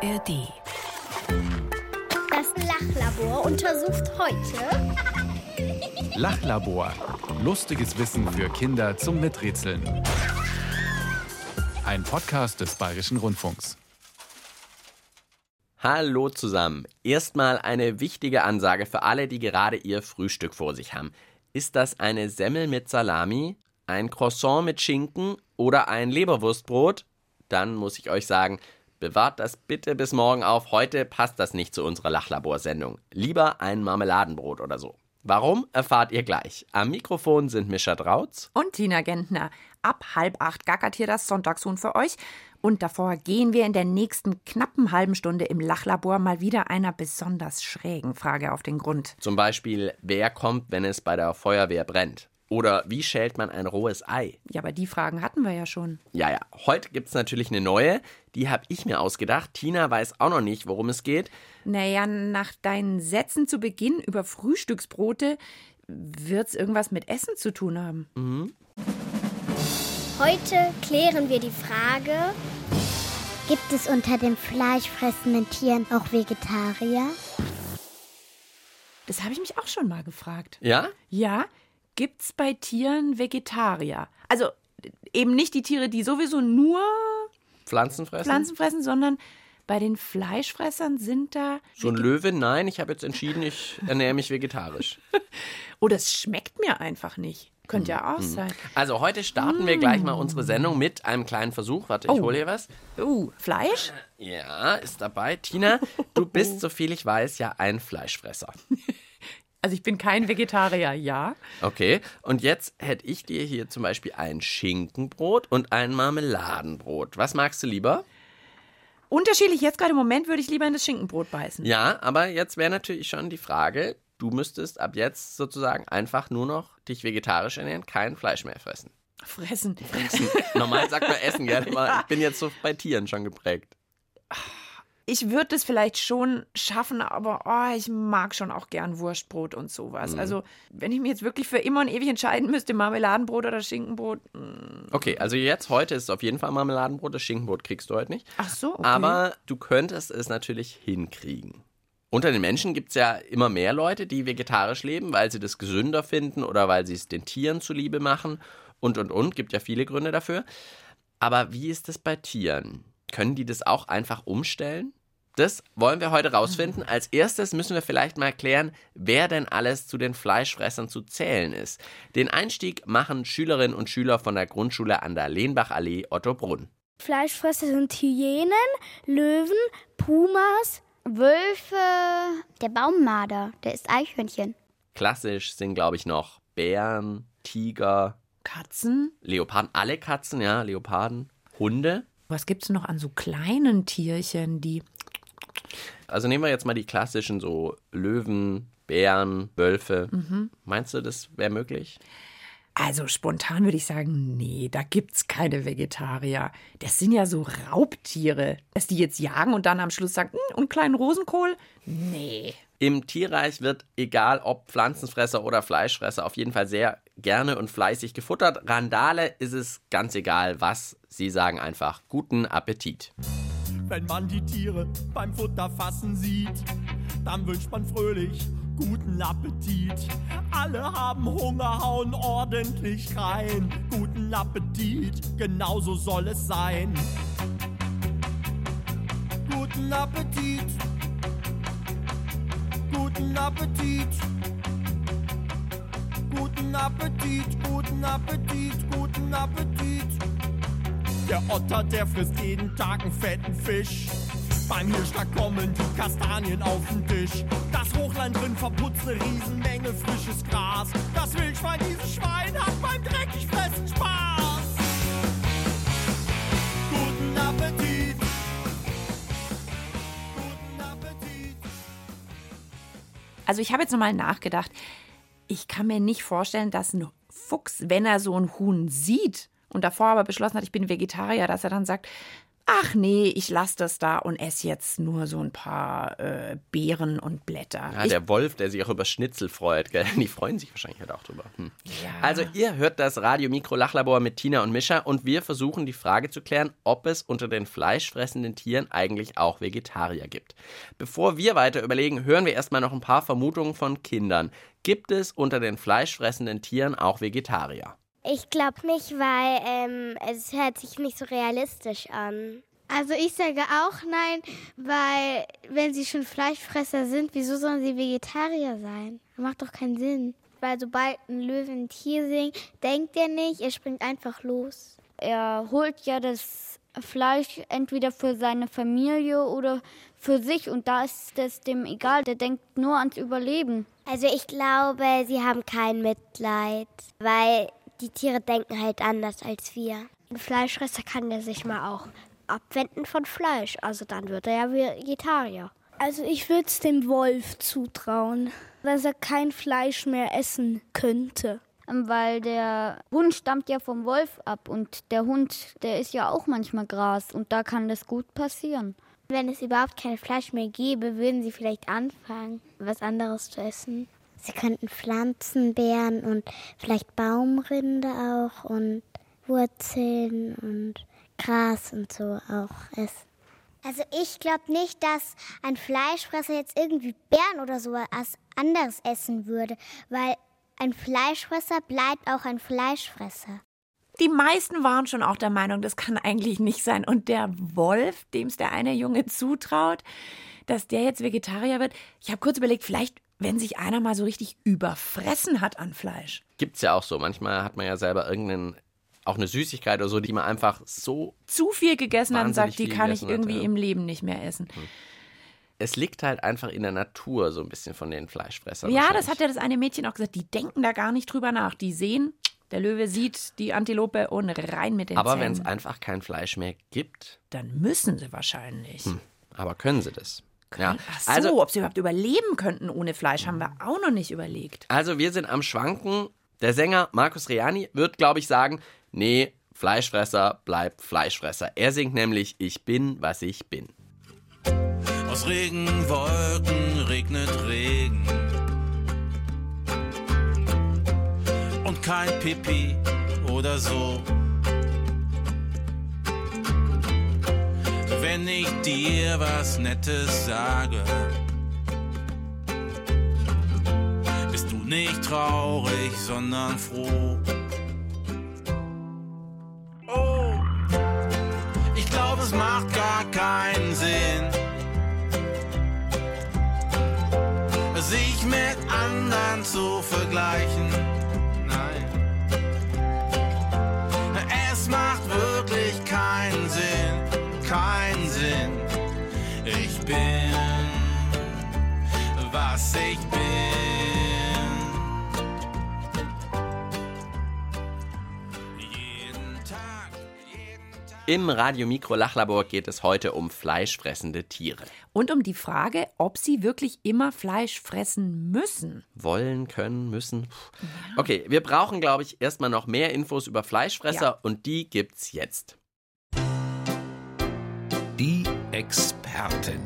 ARD. Das Lachlabor untersucht heute Lachlabor. Lustiges Wissen für Kinder zum Miträtseln. Ein Podcast des Bayerischen Rundfunks. Hallo zusammen. Erstmal eine wichtige Ansage für alle, die gerade ihr Frühstück vor sich haben. Ist das eine Semmel mit Salami, ein Croissant mit Schinken oder ein Leberwurstbrot? Dann muss ich euch sagen, bewahrt das bitte bis morgen auf. Heute passt das nicht zu unserer Lachlaborsendung. Lieber ein Marmeladenbrot oder so. Warum, erfahrt ihr gleich. Am Mikrofon sind Mischa Drautz und Tina Gentner. Ab halb acht gackert hier das Sonntagshuhn für euch. Und davor gehen wir in der nächsten knappen halben Stunde im Lachlabor mal wieder einer besonders schrägen Frage auf den Grund. Zum Beispiel, wer kommt, wenn es bei der Feuerwehr brennt? Oder wie schält man ein rohes Ei? Ja, aber die Fragen hatten wir ja schon. Ja, ja. Heute gibt es natürlich eine neue. Die habe ich mir ausgedacht. Tina weiß auch noch nicht, worum es geht. Naja, nach deinen Sätzen zu Beginn über Frühstücksbrote wird es irgendwas mit Essen zu tun haben. Mhm. Heute klären wir die Frage, gibt es unter den fleischfressenden Tieren auch Vegetarier? Das habe ich mich auch schon mal gefragt. Ja? Ja, gibt es bei Tieren Vegetarier? Also eben nicht die Tiere, die sowieso nur Pflanzen fressen? Pflanzen fressen, sondern bei den Fleischfressern sind da. So ein Löwe? Nein, ich habe jetzt entschieden, ich ernähre mich vegetarisch. oh, das schmeckt mir einfach nicht. Könnte ja auch sein. Also heute starten wir gleich mal unsere Sendung mit einem kleinen Versuch. Warte, ich Oh. hole hier was. Uh, Fleisch? Ja, ist dabei. Tina, du bist, soviel ich weiß, ja ein Fleischfresser. Also ich bin kein Vegetarier, ja. Okay, und jetzt hätte ich dir hier zum Beispiel ein Schinkenbrot und ein Marmeladenbrot. Was magst du lieber? Unterschiedlich, jetzt gerade im Moment würde ich lieber in das Schinkenbrot beißen. Ja, aber jetzt wäre natürlich schon die Frage, du müsstest ab jetzt sozusagen einfach nur noch dich vegetarisch ernähren, kein Fleisch mehr fressen. Fressen. Normal sagt man essen gerne, aber ich bin jetzt so bei Tieren schon geprägt. Ich würde es vielleicht schon schaffen, aber oh, ich mag schon auch gern Wurstbrot und sowas. Mhm. Also, wenn ich mir jetzt wirklich für immer und ewig entscheiden müsste, Marmeladenbrot oder Schinkenbrot. mm. Okay, also jetzt, heute ist es auf jeden Fall Marmeladenbrot, das Schinkenbrot kriegst du heute nicht. Ach so, okay. Aber du könntest es natürlich hinkriegen. Unter den Menschen gibt es ja immer mehr Leute, die vegetarisch leben, weil sie das gesünder finden oder weil sie es den Tieren zuliebe machen und und und. Gibt ja viele Gründe dafür. Aber wie ist es bei Tieren? Können die das auch einfach umstellen? Das wollen wir heute rausfinden. Als erstes müssen wir vielleicht mal klären, wer denn alles zu den Fleischfressern zu zählen ist. Den Einstieg machen Schülerinnen und Schüler von der Grundschule an der Lehnbachallee Ottobrunn. Fleischfresser sind Hyänen, Löwen, Pumas, Wölfe. Der Baummarder, der ist Eichhörnchen. Klassisch sind, glaube ich, noch Bären, Tiger, Katzen? Leoparden, alle Katzen, ja, Leoparden, Hunde. Was gibt es noch an so kleinen Tierchen, die. Also nehmen wir jetzt mal die klassischen so Löwen, Bären, Wölfe. Mhm. Meinst du, das wäre möglich? Also spontan würde ich sagen, nee, da gibt's keine Vegetarier. Das sind ja so Raubtiere. Dass die jetzt jagen und dann am Schluss sagen, "Hm, und kleinen Rosenkohl? Nee. Im Tierreich wird, egal ob Pflanzenfresser oder Fleischfresser, auf jeden Fall sehr gerne und fleißig gefuttert. Randale ist es ganz egal, was. Sie sagen einfach guten Appetit. Wenn man die Tiere beim Futter fassen sieht, dann wünscht man fröhlich guten Appetit. Alle haben Hunger, hauen ordentlich rein. Guten Appetit, genauso soll es sein. Guten Appetit. Guten Appetit. Guten Appetit, guten Appetit, guten Appetit. Der Otter, der frisst jeden Tag einen fetten Fisch. Beim Hirschlag kommen die Kastanien auf den Tisch. Das Hochlein drin verputzt eine Riesenmenge frisches Gras. Das Wildschwein, dieses Schwein hat beim dreckig fressen Spaß. Guten Appetit. Guten Appetit. Also ich habe jetzt nochmal nachgedacht. Ich kann mir nicht vorstellen, dass ein Fuchs, wenn er so ein Huhn sieht und davor aber beschlossen hat, ich bin Vegetarier, dass er dann sagt, ach nee, ich lasse das da und esse jetzt nur so ein paar äh, Beeren und Blätter. Ja, ich, der Wolf, der sich auch über Schnitzel freut, gell? Die freuen sich wahrscheinlich halt auch drüber. Hm. Also, ihr hört das Radio Mikro Lachlabor mit Tina und Mischa und wir versuchen die Frage zu klären, ob es unter den fleischfressenden Tieren eigentlich auch Vegetarier gibt. Bevor wir weiter überlegen, hören wir erstmal noch ein paar Vermutungen von Kindern. Gibt es unter den fleischfressenden Tieren auch Vegetarier? Ich glaube nicht, weil ähm, es hört sich nicht so realistisch an. Also ich sage auch nein, weil wenn sie schon Fleischfresser sind, wieso sollen sie Vegetarier sein? Macht doch keinen Sinn. Weil sobald ein Löwe ein Tier singt, denkt er nicht, er springt einfach los. Er holt ja das Fleisch entweder für seine Familie oder für sich und da ist es dem egal, der denkt nur ans Überleben. Also ich glaube, sie haben kein Mitleid, weil die Tiere denken halt anders als wir. Ein Fleischfresser kann ja sich mal auch abwenden von Fleisch, also dann wird er ja Vegetarier. Also ich würde es dem Wolf zutrauen, dass er kein Fleisch mehr essen könnte. Weil der Hund stammt ja vom Wolf ab und der Hund, der isst ja auch manchmal Gras und da kann das gut passieren. Wenn es überhaupt kein Fleisch mehr gäbe, würden sie vielleicht anfangen, was anderes zu essen. Sie könnten Pflanzen, Beeren und vielleicht Baumrinde auch und Wurzeln und Gras und so auch essen. Also ich glaube nicht, dass ein Fleischfresser jetzt irgendwie Beeren oder so was anderes essen würde, weil ein Fleischfresser bleibt auch ein Fleischfresser. Die meisten waren schon auch der Meinung, das kann eigentlich nicht sein. Und der Wolf, dem es der eine Junge zutraut, dass der jetzt Vegetarier wird, ich habe kurz überlegt, vielleicht wenn sich einer mal so richtig überfressen hat an Fleisch. Gibt's ja auch so. Manchmal hat man ja selber irgendeinen auch eine Süßigkeit oder so, die man einfach so zu viel gegessen hat und sagt, die kann ich gegessen hat, irgendwie ja. im Leben nicht mehr essen. es liegt halt einfach in der Natur so ein bisschen von den Fleischfressern. Ja, das hat ja das eine Mädchen auch gesagt. Die denken da gar nicht drüber nach. Die sehen, der Löwe sieht die Antilope und rein mit den Aber wenn es einfach kein Fleisch mehr gibt, Dann müssen sie wahrscheinlich. aber können sie das? Ja. Ach so, Also, ob sie überhaupt überleben könnten ohne Fleisch, haben wir auch noch nicht überlegt. also wir sind am Schwanken. Der Sänger Markus Reani wird, glaube ich, sagen, nee, Fleischfresser bleibt Fleischfresser. Er singt nämlich Ich bin, was ich bin. Aus Regenwolken regnet Regen. Und kein Pipi oder so. Wenn ich dir was Nettes sage, bist du nicht traurig, sondern froh. Oh, ich glaube, es macht gar keinen Sinn. sich mit anderen zu vergleichen. Im Radio Mikro Lachlabor geht es heute um fleischfressende Tiere. Und um die Frage, ob sie wirklich immer Fleisch fressen müssen. Wollen, können, müssen. Okay, wir brauchen, glaube ich, erstmal noch mehr Infos über Fleischfresser Ja. und die gibt's jetzt. Die Expertin.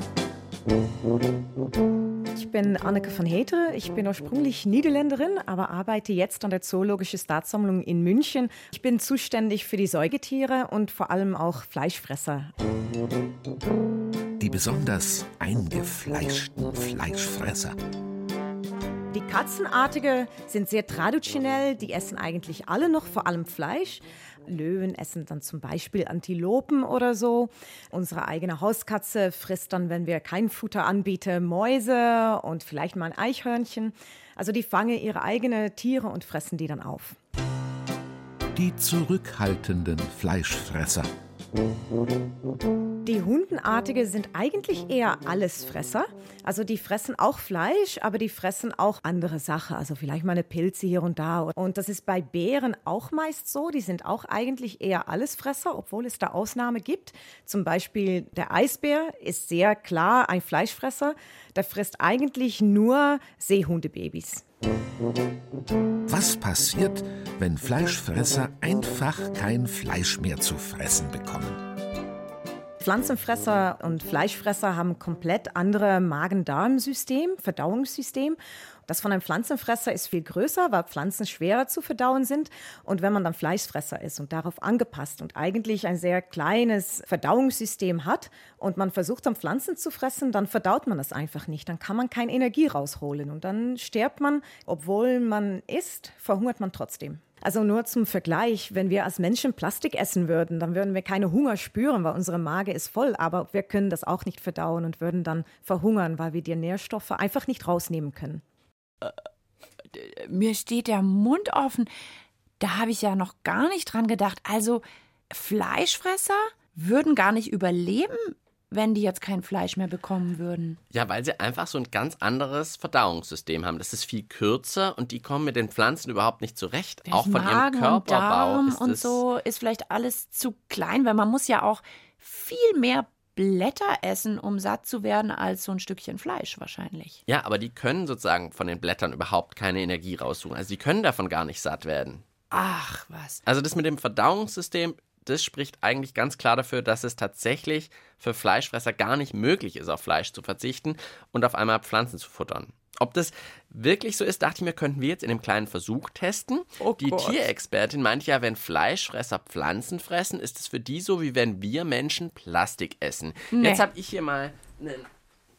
Ich bin Anneke van Heteren. Ich bin ursprünglich Niederländerin, aber arbeite jetzt an der Zoologischen Staatssammlung in München. Ich bin zuständig für die Säugetiere und vor allem auch Fleischfresser. Die besonders eingefleischten Fleischfresser. Die Katzenartige sind sehr traditionell. Die essen eigentlich alle noch vor allem Fleisch. Löwen essen dann zum Beispiel Antilopen oder so. Unsere eigene Hauskatze frisst dann, wenn wir kein Futter anbieten, Mäuse und vielleicht mal ein Eichhörnchen. Also die fangen ihre eigenen Tiere und fressen die dann auf. Die zurückhaltenden Fleischfresser. Die Hundenartige sind eigentlich eher Allesfresser. Also die fressen auch Fleisch, aber die fressen auch andere Sachen. Also vielleicht mal eine Pilze hier und da. Und das ist bei Bären auch meist so. Die sind auch eigentlich eher Allesfresser, obwohl es da Ausnahme gibt. Zum Beispiel der Eisbär ist sehr klar ein Fleischfresser. Der frisst eigentlich nur Seehundebabys. Was passiert, wenn Fleischfresser einfach kein Fleisch mehr zu fressen bekommen? Pflanzenfresser und Fleischfresser haben komplett andere Magen-Darm-System, Verdauungssystem. Das von einem Pflanzenfresser ist viel größer, weil Pflanzen schwerer zu verdauen sind. Und wenn man dann Fleischfresser ist und darauf angepasst und eigentlich ein sehr kleines Verdauungssystem hat und man versucht dann Pflanzen zu fressen, dann verdaut man das einfach nicht. Dann kann man keine Energie rausholen und dann stirbt man, obwohl man isst, verhungert man trotzdem. Also nur zum Vergleich, wenn wir als Menschen Plastik essen würden, dann würden wir keine Hunger spüren, weil unsere Mage ist voll, aber wir können das auch nicht verdauen und würden dann verhungern, weil wir die Nährstoffe einfach nicht rausnehmen können. Mir steht der Mund offen. Da habe ich ja noch gar nicht dran gedacht. Also Fleischfresser würden gar nicht überleben, wenn die jetzt kein Fleisch mehr bekommen würden. Ja, weil sie einfach so ein ganz anderes Verdauungssystem haben. Das ist viel kürzer und die kommen mit den Pflanzen überhaupt nicht zurecht. Der auch von Magen ihrem und Körperbau Darm ist und so ist vielleicht alles zu klein, weil man muss ja auch viel mehr Blätter essen, um satt zu werden, als so ein Stückchen Fleisch wahrscheinlich. Ja, aber die können sozusagen von den Blättern überhaupt keine Energie raussuchen. Also die können davon gar nicht satt werden. Ach was. Also das mit dem Verdauungssystem, das spricht eigentlich ganz klar dafür, dass es tatsächlich für Fleischfresser gar nicht möglich ist, auf Fleisch zu verzichten und auf einmal Pflanzen zu futtern. Ob das wirklich so ist, dachte ich mir, könnten wir jetzt in einem kleinen Versuch testen. Oh die Gott. Tierexpertin meint ja, wenn Fleischfresser Pflanzen fressen, ist es für die so, wie wenn wir Menschen Plastik essen. Nee. Jetzt habe ich hier mal einen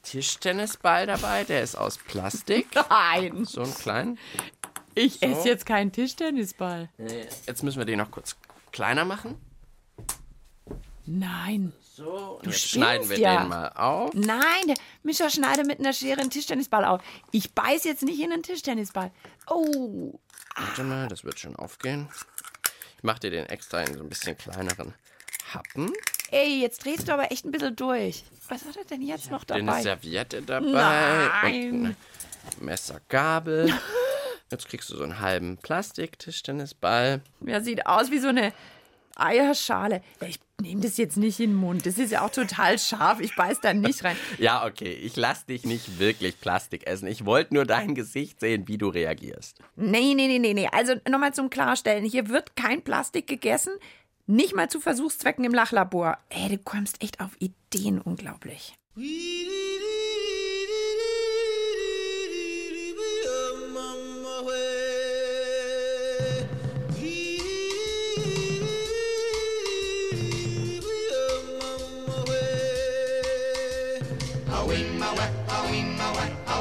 Tischtennisball dabei, der ist aus Plastik. Nein. So einen kleinen. Ich So. esse jetzt keinen Tischtennisball. Jetzt müssen wir den noch kurz kleiner machen. Nein. So, und Du jetzt schneiden wir ja. den mal auf. Nein, der Mischa schneidet mit einer Schere einen Tischtennisball auf. Ich beiß jetzt nicht in einen Tischtennisball. Oh. Warte mal, das wird schon aufgehen. Ich mache dir den extra in so ein bisschen kleineren Happen. Ey, jetzt drehst du aber echt ein bisschen durch. Was hat er denn jetzt noch Eine dabei? Serviette dabei. Nein. Messer, Gabel. Jetzt kriegst du so einen halben Plastiktischtennisball. Ja, sieht aus wie so eine Eierschale. Ich nehme das jetzt nicht in den Mund. Das ist ja auch total scharf. Ich beiß da nicht rein. Ja, okay, ich lass dich nicht wirklich Plastik essen. Ich wollte nur dein Gesicht sehen, wie du reagierst. Nee, nee, nee, nee, nee. Also nochmal zum Klarstellen. Hier wird kein Plastik gegessen. Nicht mal zu Versuchszwecken im Lachlabor. Ey, du kommst echt auf Ideen. Unglaublich.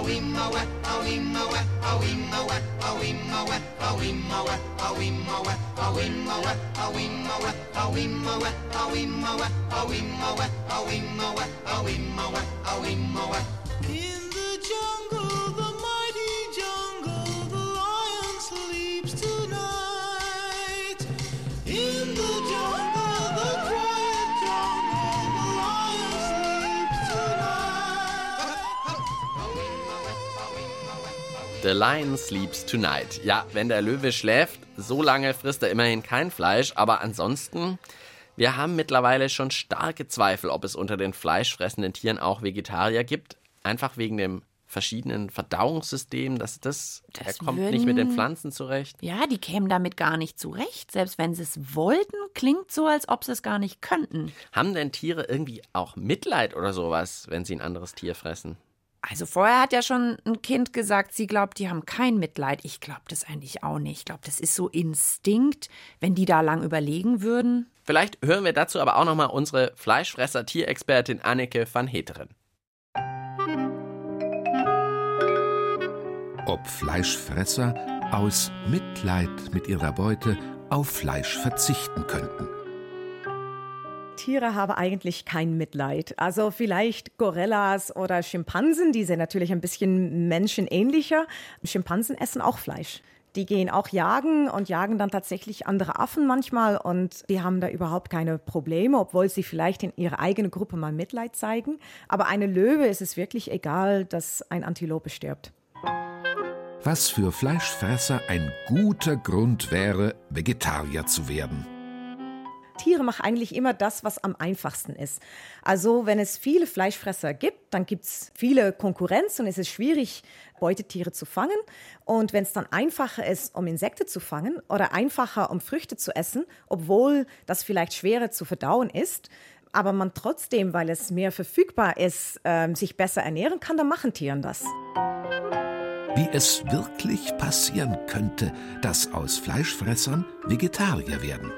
A weemowah, a weemowah, a weemowah, a weemowah, a weemowah, a weemowah, a weemowah, a weemowah, a weemowah, a weemowah, a weemowah, a wa awimma wa awimma wa The Lion Sleeps Tonight. Ja, wenn der Löwe schläft, so lange frisst er immerhin kein Fleisch, aber ansonsten, wir haben mittlerweile schon starke Zweifel, ob es unter den fleischfressenden Tieren auch Vegetarier gibt, einfach wegen dem verschiedenen Verdauungssystem, dass das, Das er kommt nicht mit den würden- Pflanzen zurecht. Ja, die kämen damit gar nicht zurecht. Selbst wenn sie es wollten, klingt so, als ob sie es gar nicht könnten. Haben denn Tiere irgendwie auch Mitleid oder sowas, wenn sie ein anderes Tier fressen? Also vorher hat ja schon ein Kind gesagt, sie glaubt, die haben kein Mitleid. Ich glaube das eigentlich auch nicht. Ich glaube, das ist so Instinkt, wenn die da lang überlegen würden. Vielleicht hören wir dazu aber auch nochmal unsere Fleischfresser-Tierexpertin Anneke van Heteren. Ob Fleischfresser aus Mitleid mit ihrer Beute auf Fleisch verzichten könnten. Tiere haben eigentlich kein Mitleid. Also vielleicht Gorillas oder Schimpansen, die sind natürlich ein bisschen menschenähnlicher. Schimpansen essen auch Fleisch. Die gehen auch jagen und jagen dann tatsächlich andere Affen manchmal und die haben da überhaupt keine Probleme, obwohl sie vielleicht in ihrer eigenen Gruppe mal Mitleid zeigen. Aber eine Löwe ist es wirklich egal, dass ein Antilope stirbt. Was für Fleischfresser ein guter Grund wäre, Vegetarier zu werden. Tiere machen eigentlich immer das, was am einfachsten ist. Also wenn es viele Fleischfresser gibt, dann gibt es viele Konkurrenz und es ist schwierig, Beutetiere zu fangen. Und wenn es dann einfacher ist, um Insekten zu fangen oder einfacher, um Früchte zu essen, obwohl das vielleicht schwerer zu verdauen ist, aber man trotzdem, weil es mehr verfügbar ist, ähm, sich besser ernähren kann, dann machen Tieren das. Wie es wirklich passieren könnte, dass aus Fleischfressern Vegetarier werden.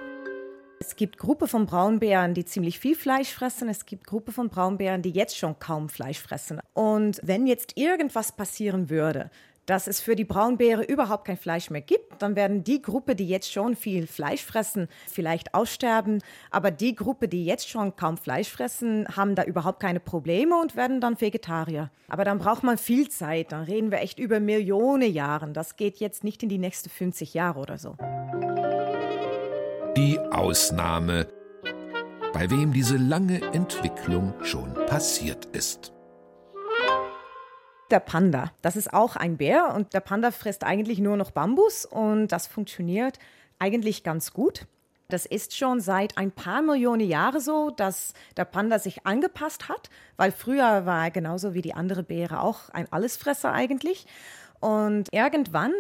Es gibt Gruppe von Braunbären, die ziemlich viel Fleisch fressen. Es gibt Gruppe von Braunbären, die jetzt schon kaum Fleisch fressen. Und wenn jetzt irgendwas passieren würde, dass es für die Braunbäre überhaupt kein Fleisch mehr gibt, dann werden die Gruppe, die jetzt schon viel Fleisch fressen, vielleicht aussterben. Aber die Gruppe, die jetzt schon kaum Fleisch fressen, haben da überhaupt keine Probleme und werden dann Vegetarier. Aber dann braucht man viel Zeit. Dann reden wir echt über Millionen Jahren. Das geht jetzt nicht in die nächsten 50 Jahre oder so. Ausnahme, bei wem diese lange Entwicklung schon passiert ist. Der Panda, das ist auch ein Bär und der Panda frisst eigentlich nur noch Bambus und das funktioniert eigentlich ganz gut. Das ist schon seit ein paar Millionen Jahren so, dass der Panda sich angepasst hat, weil früher war er genauso wie die andere Bäre auch ein Allesfresser eigentlich. Und irgendwann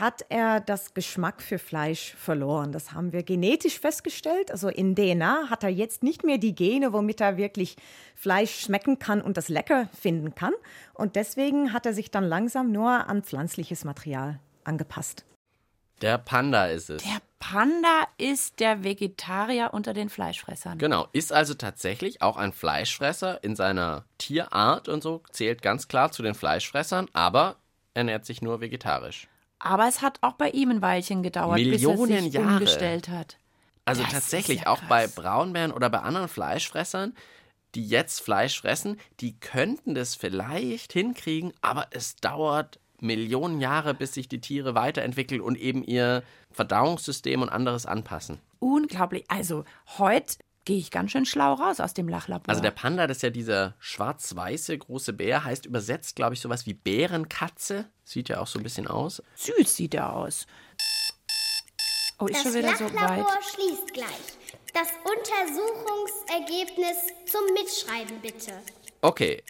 hat er das Geschmack für Fleisch verloren. Das haben wir genetisch festgestellt. Also in DNA hat er jetzt nicht mehr die Gene, womit er wirklich Fleisch schmecken kann und das lecker finden kann. Und deswegen hat er sich dann langsam nur an pflanzliches Material angepasst. Der Panda ist es. Der Panda ist der Vegetarier unter den Fleischfressern. Genau, ist also tatsächlich auch ein Fleischfresser in seiner Tierart und so, zählt ganz klar zu den Fleischfressern, aber ernährt sich nur vegetarisch. Aber es hat auch bei ihm ein Weilchen gedauert, Millionen bis er sich Jahre. umgestellt hat. Also Das tatsächlich ja auch bei. Braunbären oder bei anderen Fleischfressern, die jetzt Fleisch fressen, die könnten das vielleicht hinkriegen, aber es dauert Millionen Jahre, bis sich die Tiere weiterentwickeln und eben ihr Verdauungssystem und anderes anpassen. Unglaublich. Also heute gehe ich ganz schön schlau raus aus dem Lachlabor. Also der Panda, das ist ja dieser schwarz-weiße große Bär, heißt übersetzt, glaube ich, sowas wie Bärenkatze. Sieht ja auch so ein bisschen aus. Süß sieht er aus. Oh, ist Das schon wieder so weit. Lachlabor schließt gleich. Das Untersuchungsergebnis zum Mitschreiben bitte. Okay.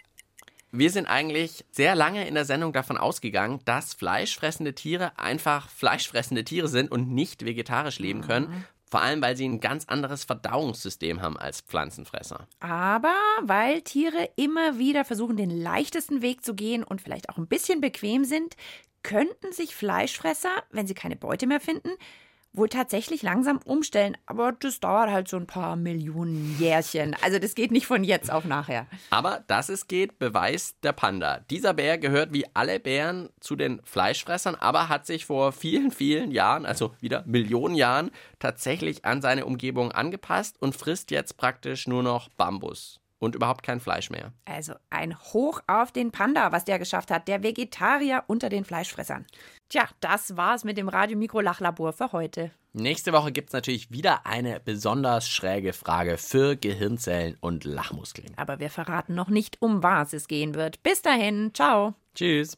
Wir sind eigentlich sehr lange in der Sendung davon ausgegangen, dass fleischfressende Tiere einfach fleischfressende Tiere sind und nicht vegetarisch leben können. Vor allem, weil sie ein ganz anderes Verdauungssystem haben als Pflanzenfresser. Aber weil Tiere immer wieder versuchen, den leichtesten Weg zu gehen und vielleicht auch ein bisschen bequem sind, könnten sich Fleischfresser, wenn sie keine Beute mehr finden, wohl tatsächlich langsam umstellen. Aber das dauert halt so ein paar Millionen Jährchen. Also das geht nicht von jetzt auf nachher. Aber dass es geht, beweist der Panda. Dieser Bär gehört wie alle Bären zu den Fleischfressern, aber hat sich vor vielen, vielen Jahren, also wieder Millionen Jahren, tatsächlich an seine Umgebung angepasst und frisst jetzt praktisch nur noch Bambus und überhaupt kein Fleisch mehr. Also ein Hoch auf den Panda, was der geschafft hat. Der Vegetarier unter den Fleischfressern. Tja, das war's mit dem Radio-Mikro-Lachlabor für heute. Nächste Woche gibt es natürlich wieder eine besonders schräge Frage für Gehirnzellen und Lachmuskeln. Aber wir verraten noch nicht, um was es gehen wird. Bis dahin, ciao. Tschüss.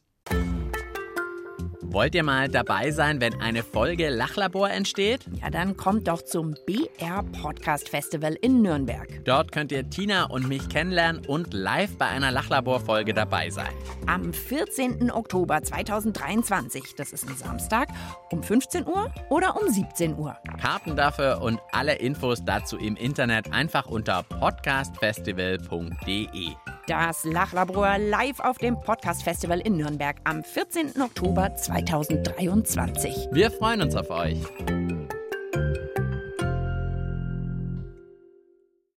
Wollt ihr mal dabei sein, wenn eine Folge Lachlabor entsteht? Ja, dann kommt doch zum BR Podcast Festival in Nürnberg. Dort könnt ihr Tina und mich kennenlernen und live bei einer Lachlabor-Folge dabei sein. Am 14. Oktober 2023, das ist ein Samstag, um 15 Uhr oder um 17 Uhr. Karten dafür und alle Infos dazu im Internet einfach unter podcastfestival.de. Das Lachlabor live auf dem Podcast Festival in Nürnberg am 14. Oktober 2023. Wir freuen uns auf euch.